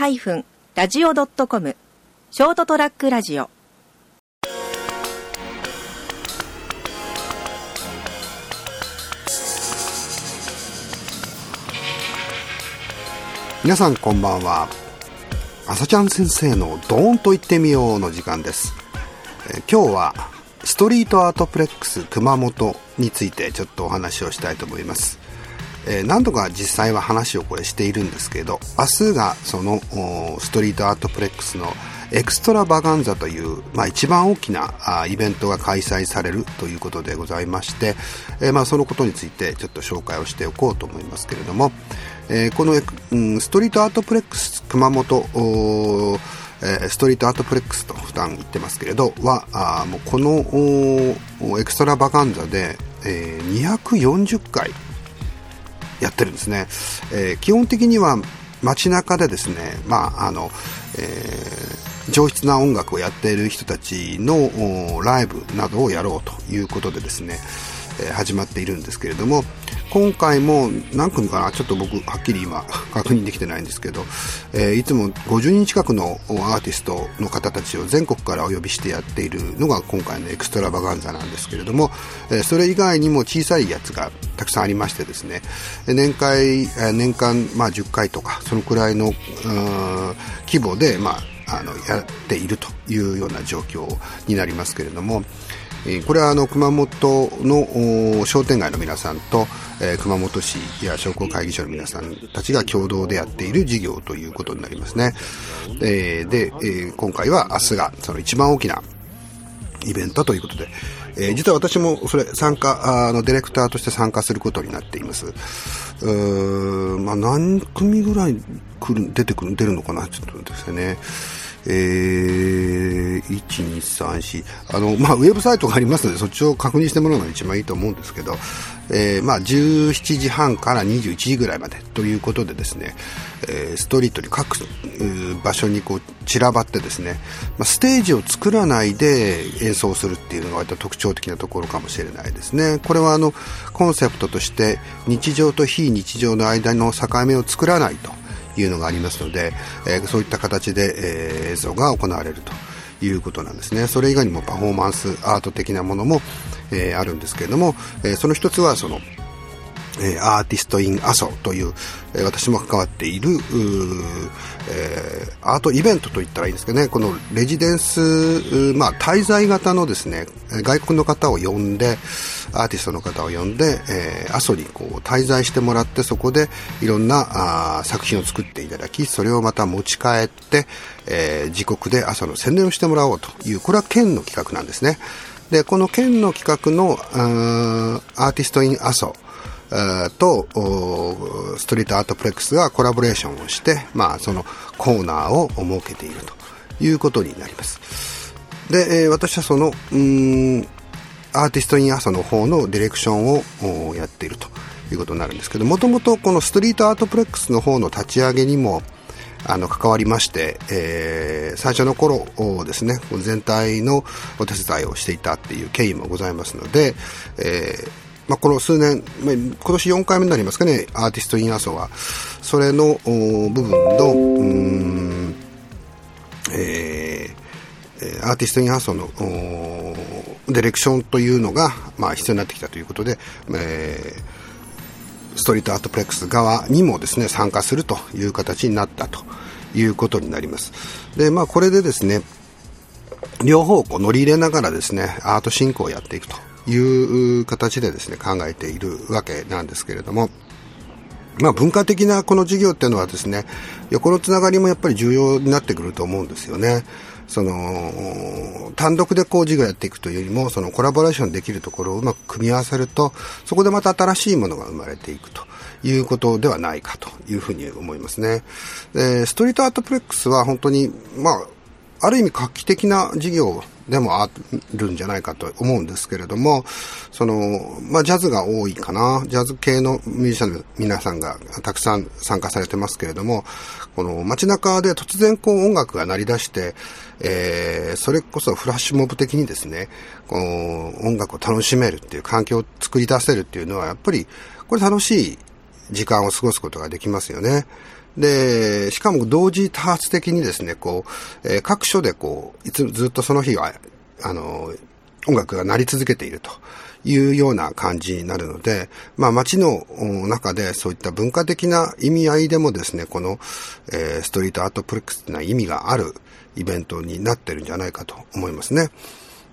ST-radio.com ショートトラックラジオ。皆さんこんばんは。朝ちゃん先生のドーンと言ってみようの時間です、え今日はストリートアートプレックス熊本についてちょっとお話をしたいと思います。えー何度か実際は話をこれしているんですけど明日がそのストリートアートプレックスのエクストラバガンザという、まあ、一番大きなあイベントが開催されるということでございまして、えーまあ、そのことについてちょっと紹介をしておこうと思いますけれども、えーこの、うん、ストリートアートプレックス熊本えストリートアートプレックスと普段言ってますけれどはあもうこのエクストラバガンザで、えー240回やってるんですね、えー基本的には街中でですね、まああのえー上質な音楽をやっている人たちのライブなどをやろうということでですね、え始まっているんですけれども今回も何組かなちょっと僕はっきり今確認できてないんですけど、えーいつも50人近くのアーティストの方たちを全国からお呼びしてやっているのが今回のエクストラバガンザなんですけれども、えーそれ以外にも小さいやつがたくさんありましてですね年会、年間、まあ、10回とかそのくらいの規模で、まあ、あのやっているというような状況になりますけれども、えこれはあの熊本の商店街の皆さんと、え熊本市や商工会議所の皆さんたちが共同でやっている事業ということになりますね。えで、え今回は明日がその一番大きなイベントということで、えー実は私もそれ参加あのディレクターとして参加することになっています。うーんまあ、何組ぐらい来る出てくる出るのかなちょっと待ってくださいね。えー、1、2、3、4、あの、まあ、ウェブサイトがありますので、そっちを確認してもらうのが一番いいと思うんですけど、えー、まあ、17時半から21時ぐらいまでということでですね、えーストリートに各場所にこう散らばってですね、まあ、ステージを作らないで演奏するっていうのが割と特徴的なところかもしれないですね。これはあの、コンセプトとして日常と非日常の間の境目を作らないというのがありますので、えーそういった形で、えー演奏が行われるということなんですね。それ以外にもパフォーマンスアート的なものも、えーあるんですけれども、えーその一つはその、えアーティスト・イン・アソという、え私も関わっているえアートイベントといったらいいんですけどねこのレジデンス、まあ、滞在型のですね外国の方を呼んでアーティストの方を呼んで、えー阿蘇にこう滞在してもらってそこでいろんなあ作品を作っていただきそれをまた持ち帰って、え自国で阿蘇の宣伝をしてもらおうというこれは県の企画なんですね。でこの県の企画のアーティスト・イン・阿蘇とストリートアートプレックスがコラボレーションをして、まあ、そのコーナーを設けているということになります。で、私はそのアーティストインアソの方のディレクションをやっているということになるんですけどもともとこのストリートアートプレックスの方の立ち上げにもあの関わりまして、えー最初の頃ですね全体のお手伝いをしていたっていう経緯もございますので、えーまあ、この数年、まあ、今年4回目になりますかねアーティスト・イン・アソは。それの部分のえーアーティスト・イン・アソのディレクションというのが、まあ、必要になってきたということで、えー Street Art-plex 側にもですね参加するという形になったということになります。でまあこれでですね両方こう乗り入れながらですねアート振興をやっていくと。いう形でですね考えているわけなんですけれどもまあ、文化的なこの授業っていうのはですね横のつながりもやっぱり重要になってくると思うんですよね。その単独でこう授業やっていくというよりもそのコラボレーションできるところをうまく組み合わせるとそこでまた新しいものが生まれていくということではないかというふうに思いますね。でストリートアートプレックスは本当にまあある意味画期的な事業でもあるんじゃないかと思うんですけれども、その、まあ、ジャズが多いかな。ジャズ系のミュージシャンの皆さんがたくさん参加されてますけれども、この街中で突然こう音楽が鳴り出して、えー、それこそフラッシュモブ的にですね、こう音楽を楽しめるっていう環境を作り出せるっていうのは、やっぱりこれ楽しい時間を過ごすことができますよね。で、しかも同時多発的にですね、こう、えー、各所でこう、いつずっとその日は、あの、音楽が鳴り続けているというような感じになるので、まあ街の中でそういった文化的な意味合いでもですね、この、えー、ストリートアートプレックスというのは意味があるイベントになってるんじゃないかと思いますね。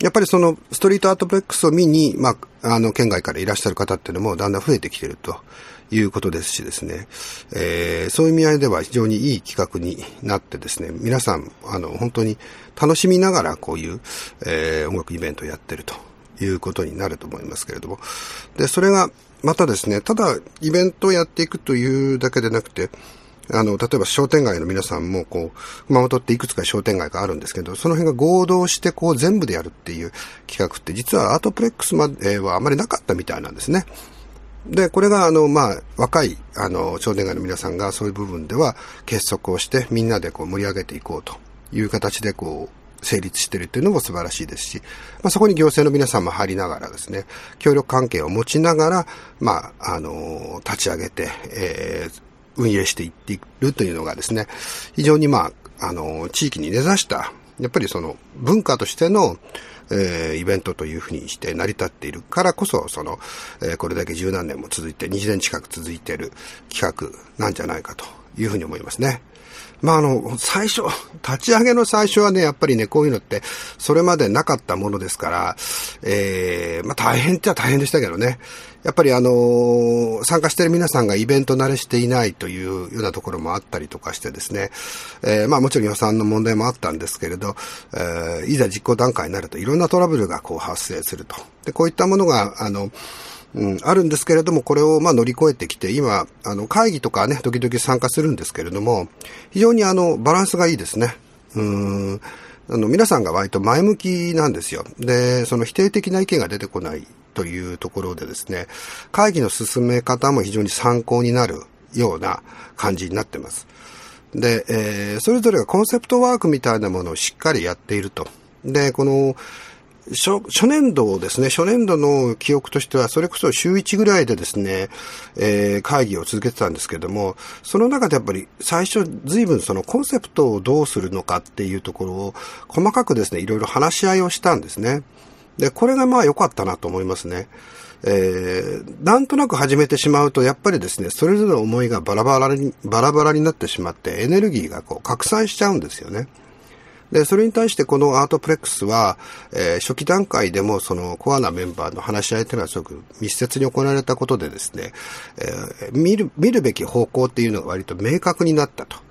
やっぱりそのストリートアートプレックスを見に、まあ、あの、県外からいらっしゃる方っていうのもだんだん増えてきているということですしですね、えー、そういう意味合いでは非常にいい企画になってですね、皆さん、あの、本当に楽しみながらこういう、えー、音楽イベントをやってるということになると思いますけれども、で、それが、またですね、ただ、イベントをやっていくというだけでなくて、あの、例えば商店街の皆さんも、こう、熊本っていくつか商店街があるんですけど、その辺が合同して、こう、全部でやるっていう企画って、実はアートプレックスまではあまりなかったみたいなんですね。で、これが、あの、まあ、若い、あの、商店街の皆さんがそういう部分では結束をして、みんなでこう盛り上げていこうという形で、こう、成立しているっていうのも素晴らしいですし、まあ、そこに行政の皆さんも入りながらですね、協力関係を持ちながら、まあ、あの、立ち上げて、えー、運営していっているというのがですね、非常にまあ、あの、地域に根ざした、やっぱりその文化としての、えー、イベントというふうにして成り立っているからこそ、その、えー、これだけ十何年も続いて、20年近く続いている企画なんじゃないかというふうに思いますね。まあ、あの、最初、立ち上げの最初はね、やっぱりね、こういうのって、それまでなかったものですから、ええー、まあ大変っちゃ大変でしたけどね。やっぱりあのー、参加してる皆さんがイベント慣れしていないというようなところもあったりとかしてですね、えー、まあもちろん予算の問題もあったんですけれど、えー、いざ実行段階になるといろんなトラブルがこう発生すると。で、こういったものが、あの、うん、あるんですけれども、これをまあ乗り越えてきて、今、あの、会議とかね、時々参加するんですけれども、非常にあの、バランスがいいですね。うん、あの、皆さんが割と前向きなんですよ。で、その否定的な意見が出てこないというところでですね、会議の進め方も非常に参考になるような感じになってます。で、えー、それぞれがコンセプトワークみたいなものをしっかりやっていると。で、この、初初年度ですね、初年度の記憶としては、それこそ週1ぐらいでですね、えー、会議を続けてたんですけども、その中でやっぱり最初随分そのコンセプトをどうするのかっていうところを細かくですね、いろいろ話し合いをしたんですね。で、これがまあ良かったなと思いますね。えー、なんとなく始めてしまうと、やっぱりですね、それぞれの思いがバラバラに、バラバラになってしまって、エネルギーがこう拡散しちゃうんですよね。で、それに対してこのアートプレックスは、えー、初期段階でもそのコアなメンバーの話し合いというのはすごく密接に行われたことでですね、えー、見る、見るべき方向っていうのが割と明確になったと。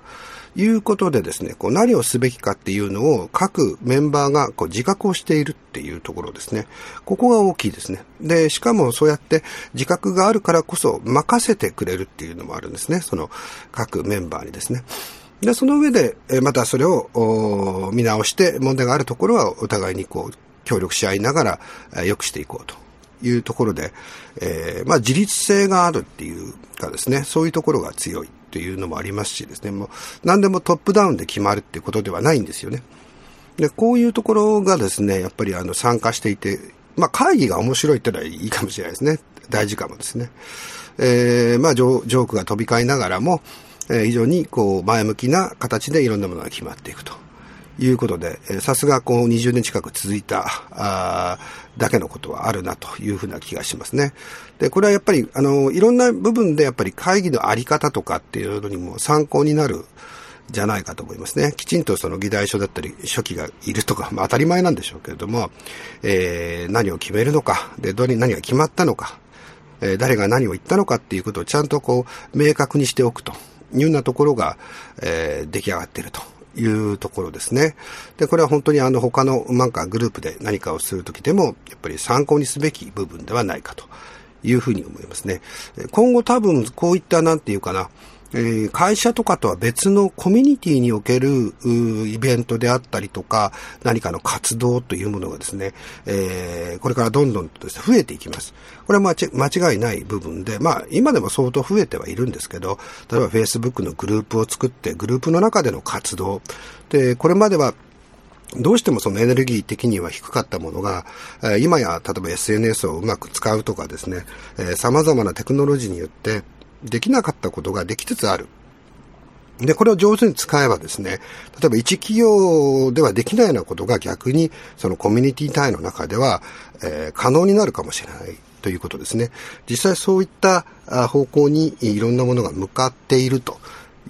いうことでですね、こう何をすべきかっていうのを各メンバーがこう自覚をしているっていうところですね。ここが大きいですね。で、しかもそうやって自覚があるからこそ任せてくれるっていうのもあるんですね。その各メンバーにですね。で、その上で、またそれを見直して問題があるところはお互いにこう協力し合いながら良くしていこうというところで、えー、まあ自立性があるっていうかですね、そういうところが強いというのもありますしですね、もう何でもトップダウンで決まるっていうことではないんですよね。で、こういうところがですね、やっぱりあの参加していて、まあ会議が面白いってのはいいかもしれないですね。大事かもですね。えー、まあジョークが飛び交いながらも、え非常にこう前向きな形でいろんなものが決まっていくということで、さすがこう20年近く続いたあだけのことはあるなというふうな気がしますね。で、これはやっぱりあのいろんな部分でやっぱり会議のあり方とかっていうのにも参考になるじゃないかと思いますね。きちんとその議題書だったり書記がいるとか、まあ当たり前なんでしょうけれども、えー、何を決めるのか、で、どれに何が決まったのか、えー、誰が何を言ったのかっていうことをちゃんとこう明確にしておくと。いうようなところが、えー、出来上がっているというところですね。で、これは本当にあの他のなんかグループで何かをするときでも、やっぱり参考にすべき部分ではないかというふうに思いますね。今後多分こういったなんていうかな、え、会社とかとは別のコミュニティにおけるイベントであったりとか、何かの活動というものがですね、え、これからどんどんと、増えていきます。これは間違いない部分で、まあ、今でも相当増えてはいるんですけど、例えば Facebook のグループを作って、グループの中での活動。で、これまではどうしてもそのエネルギー的には低かったものが、今や例えば SNS をうまく使うとかですね、様々なテクノロジーによってできなかったことができつつある。で、これを上手に使えばですね、例えば一企業ではできないようなことが逆にそのコミュニティ単位の中では、えー、可能になるかもしれないということですね。実際そういった方向にいろんなものが向かっていると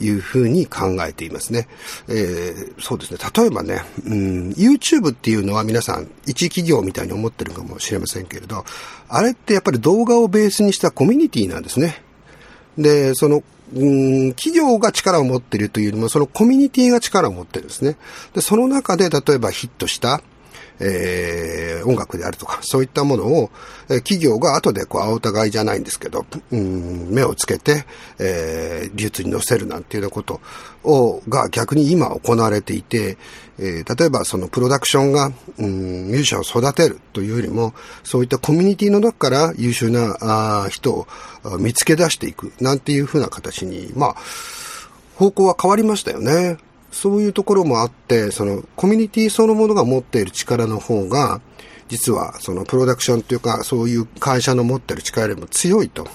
いうふうに考えていますね。えー、そうですね。例えばね、うん、YouTube っていうのは皆さん一企業みたいに思ってるかもしれませんけれど、あれってやっぱり動画をベースにしたコミュニティなんですね。で、そのうん企業が力を持っているというよりも、そのコミュニティが力を持ってるんですね。で、その中で、例えばヒットした、えー、音楽であるとか、そういったものを、え、企業が後でこう、青互いじゃないんですけど、うん、目をつけて、えー、流通に乗せるなんていうようなことを、が逆に今行われていて、えー、例えばそのプロダクションが、うん、ミュージシャンを育てるというよりも、そういったコミュニティの中から優秀なあ人を見つけ出していく、なんていうふうな形に、まあ、方向は変わりましたよね。そういうところもあって、そのコミュニティそのものが持っている力の方が、実はそのプロダクションというか、そういう会社の持っている力よりも強いと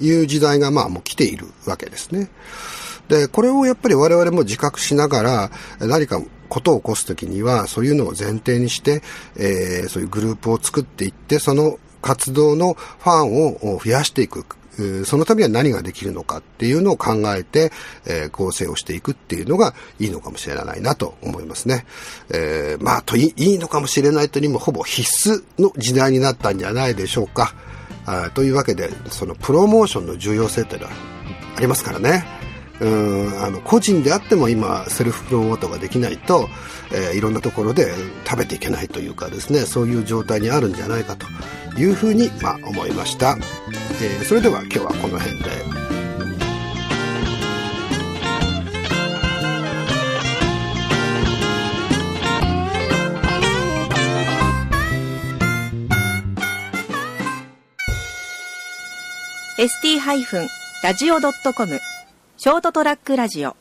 いう時代がまあもう来ているわけですね。で、これをやっぱり我々も自覚しながら、何かことを起こすときには、そういうのを前提にして、えー、そういうグループを作っていって、その活動のファンを増やしていくそのためには何ができるのかっていうのを考えて、えー、構成をしていくっていうのがいいのかもしれないなと思いますね。えー、まあ、といいのかもしれないとにもほぼ必須の時代になったんじゃないでしょうか。あというわけで、そのプロモーションの重要性っていうのはありますからね。うんあの個人であっても今セルフプロモートができないと、えー、いろんなところで食べていけないというかですねそういう状態にあるんじゃないかというふうに、まあ、思いました、えー、それでは今日はこの辺で。ST- ラジオ .com ショートトラックラジオ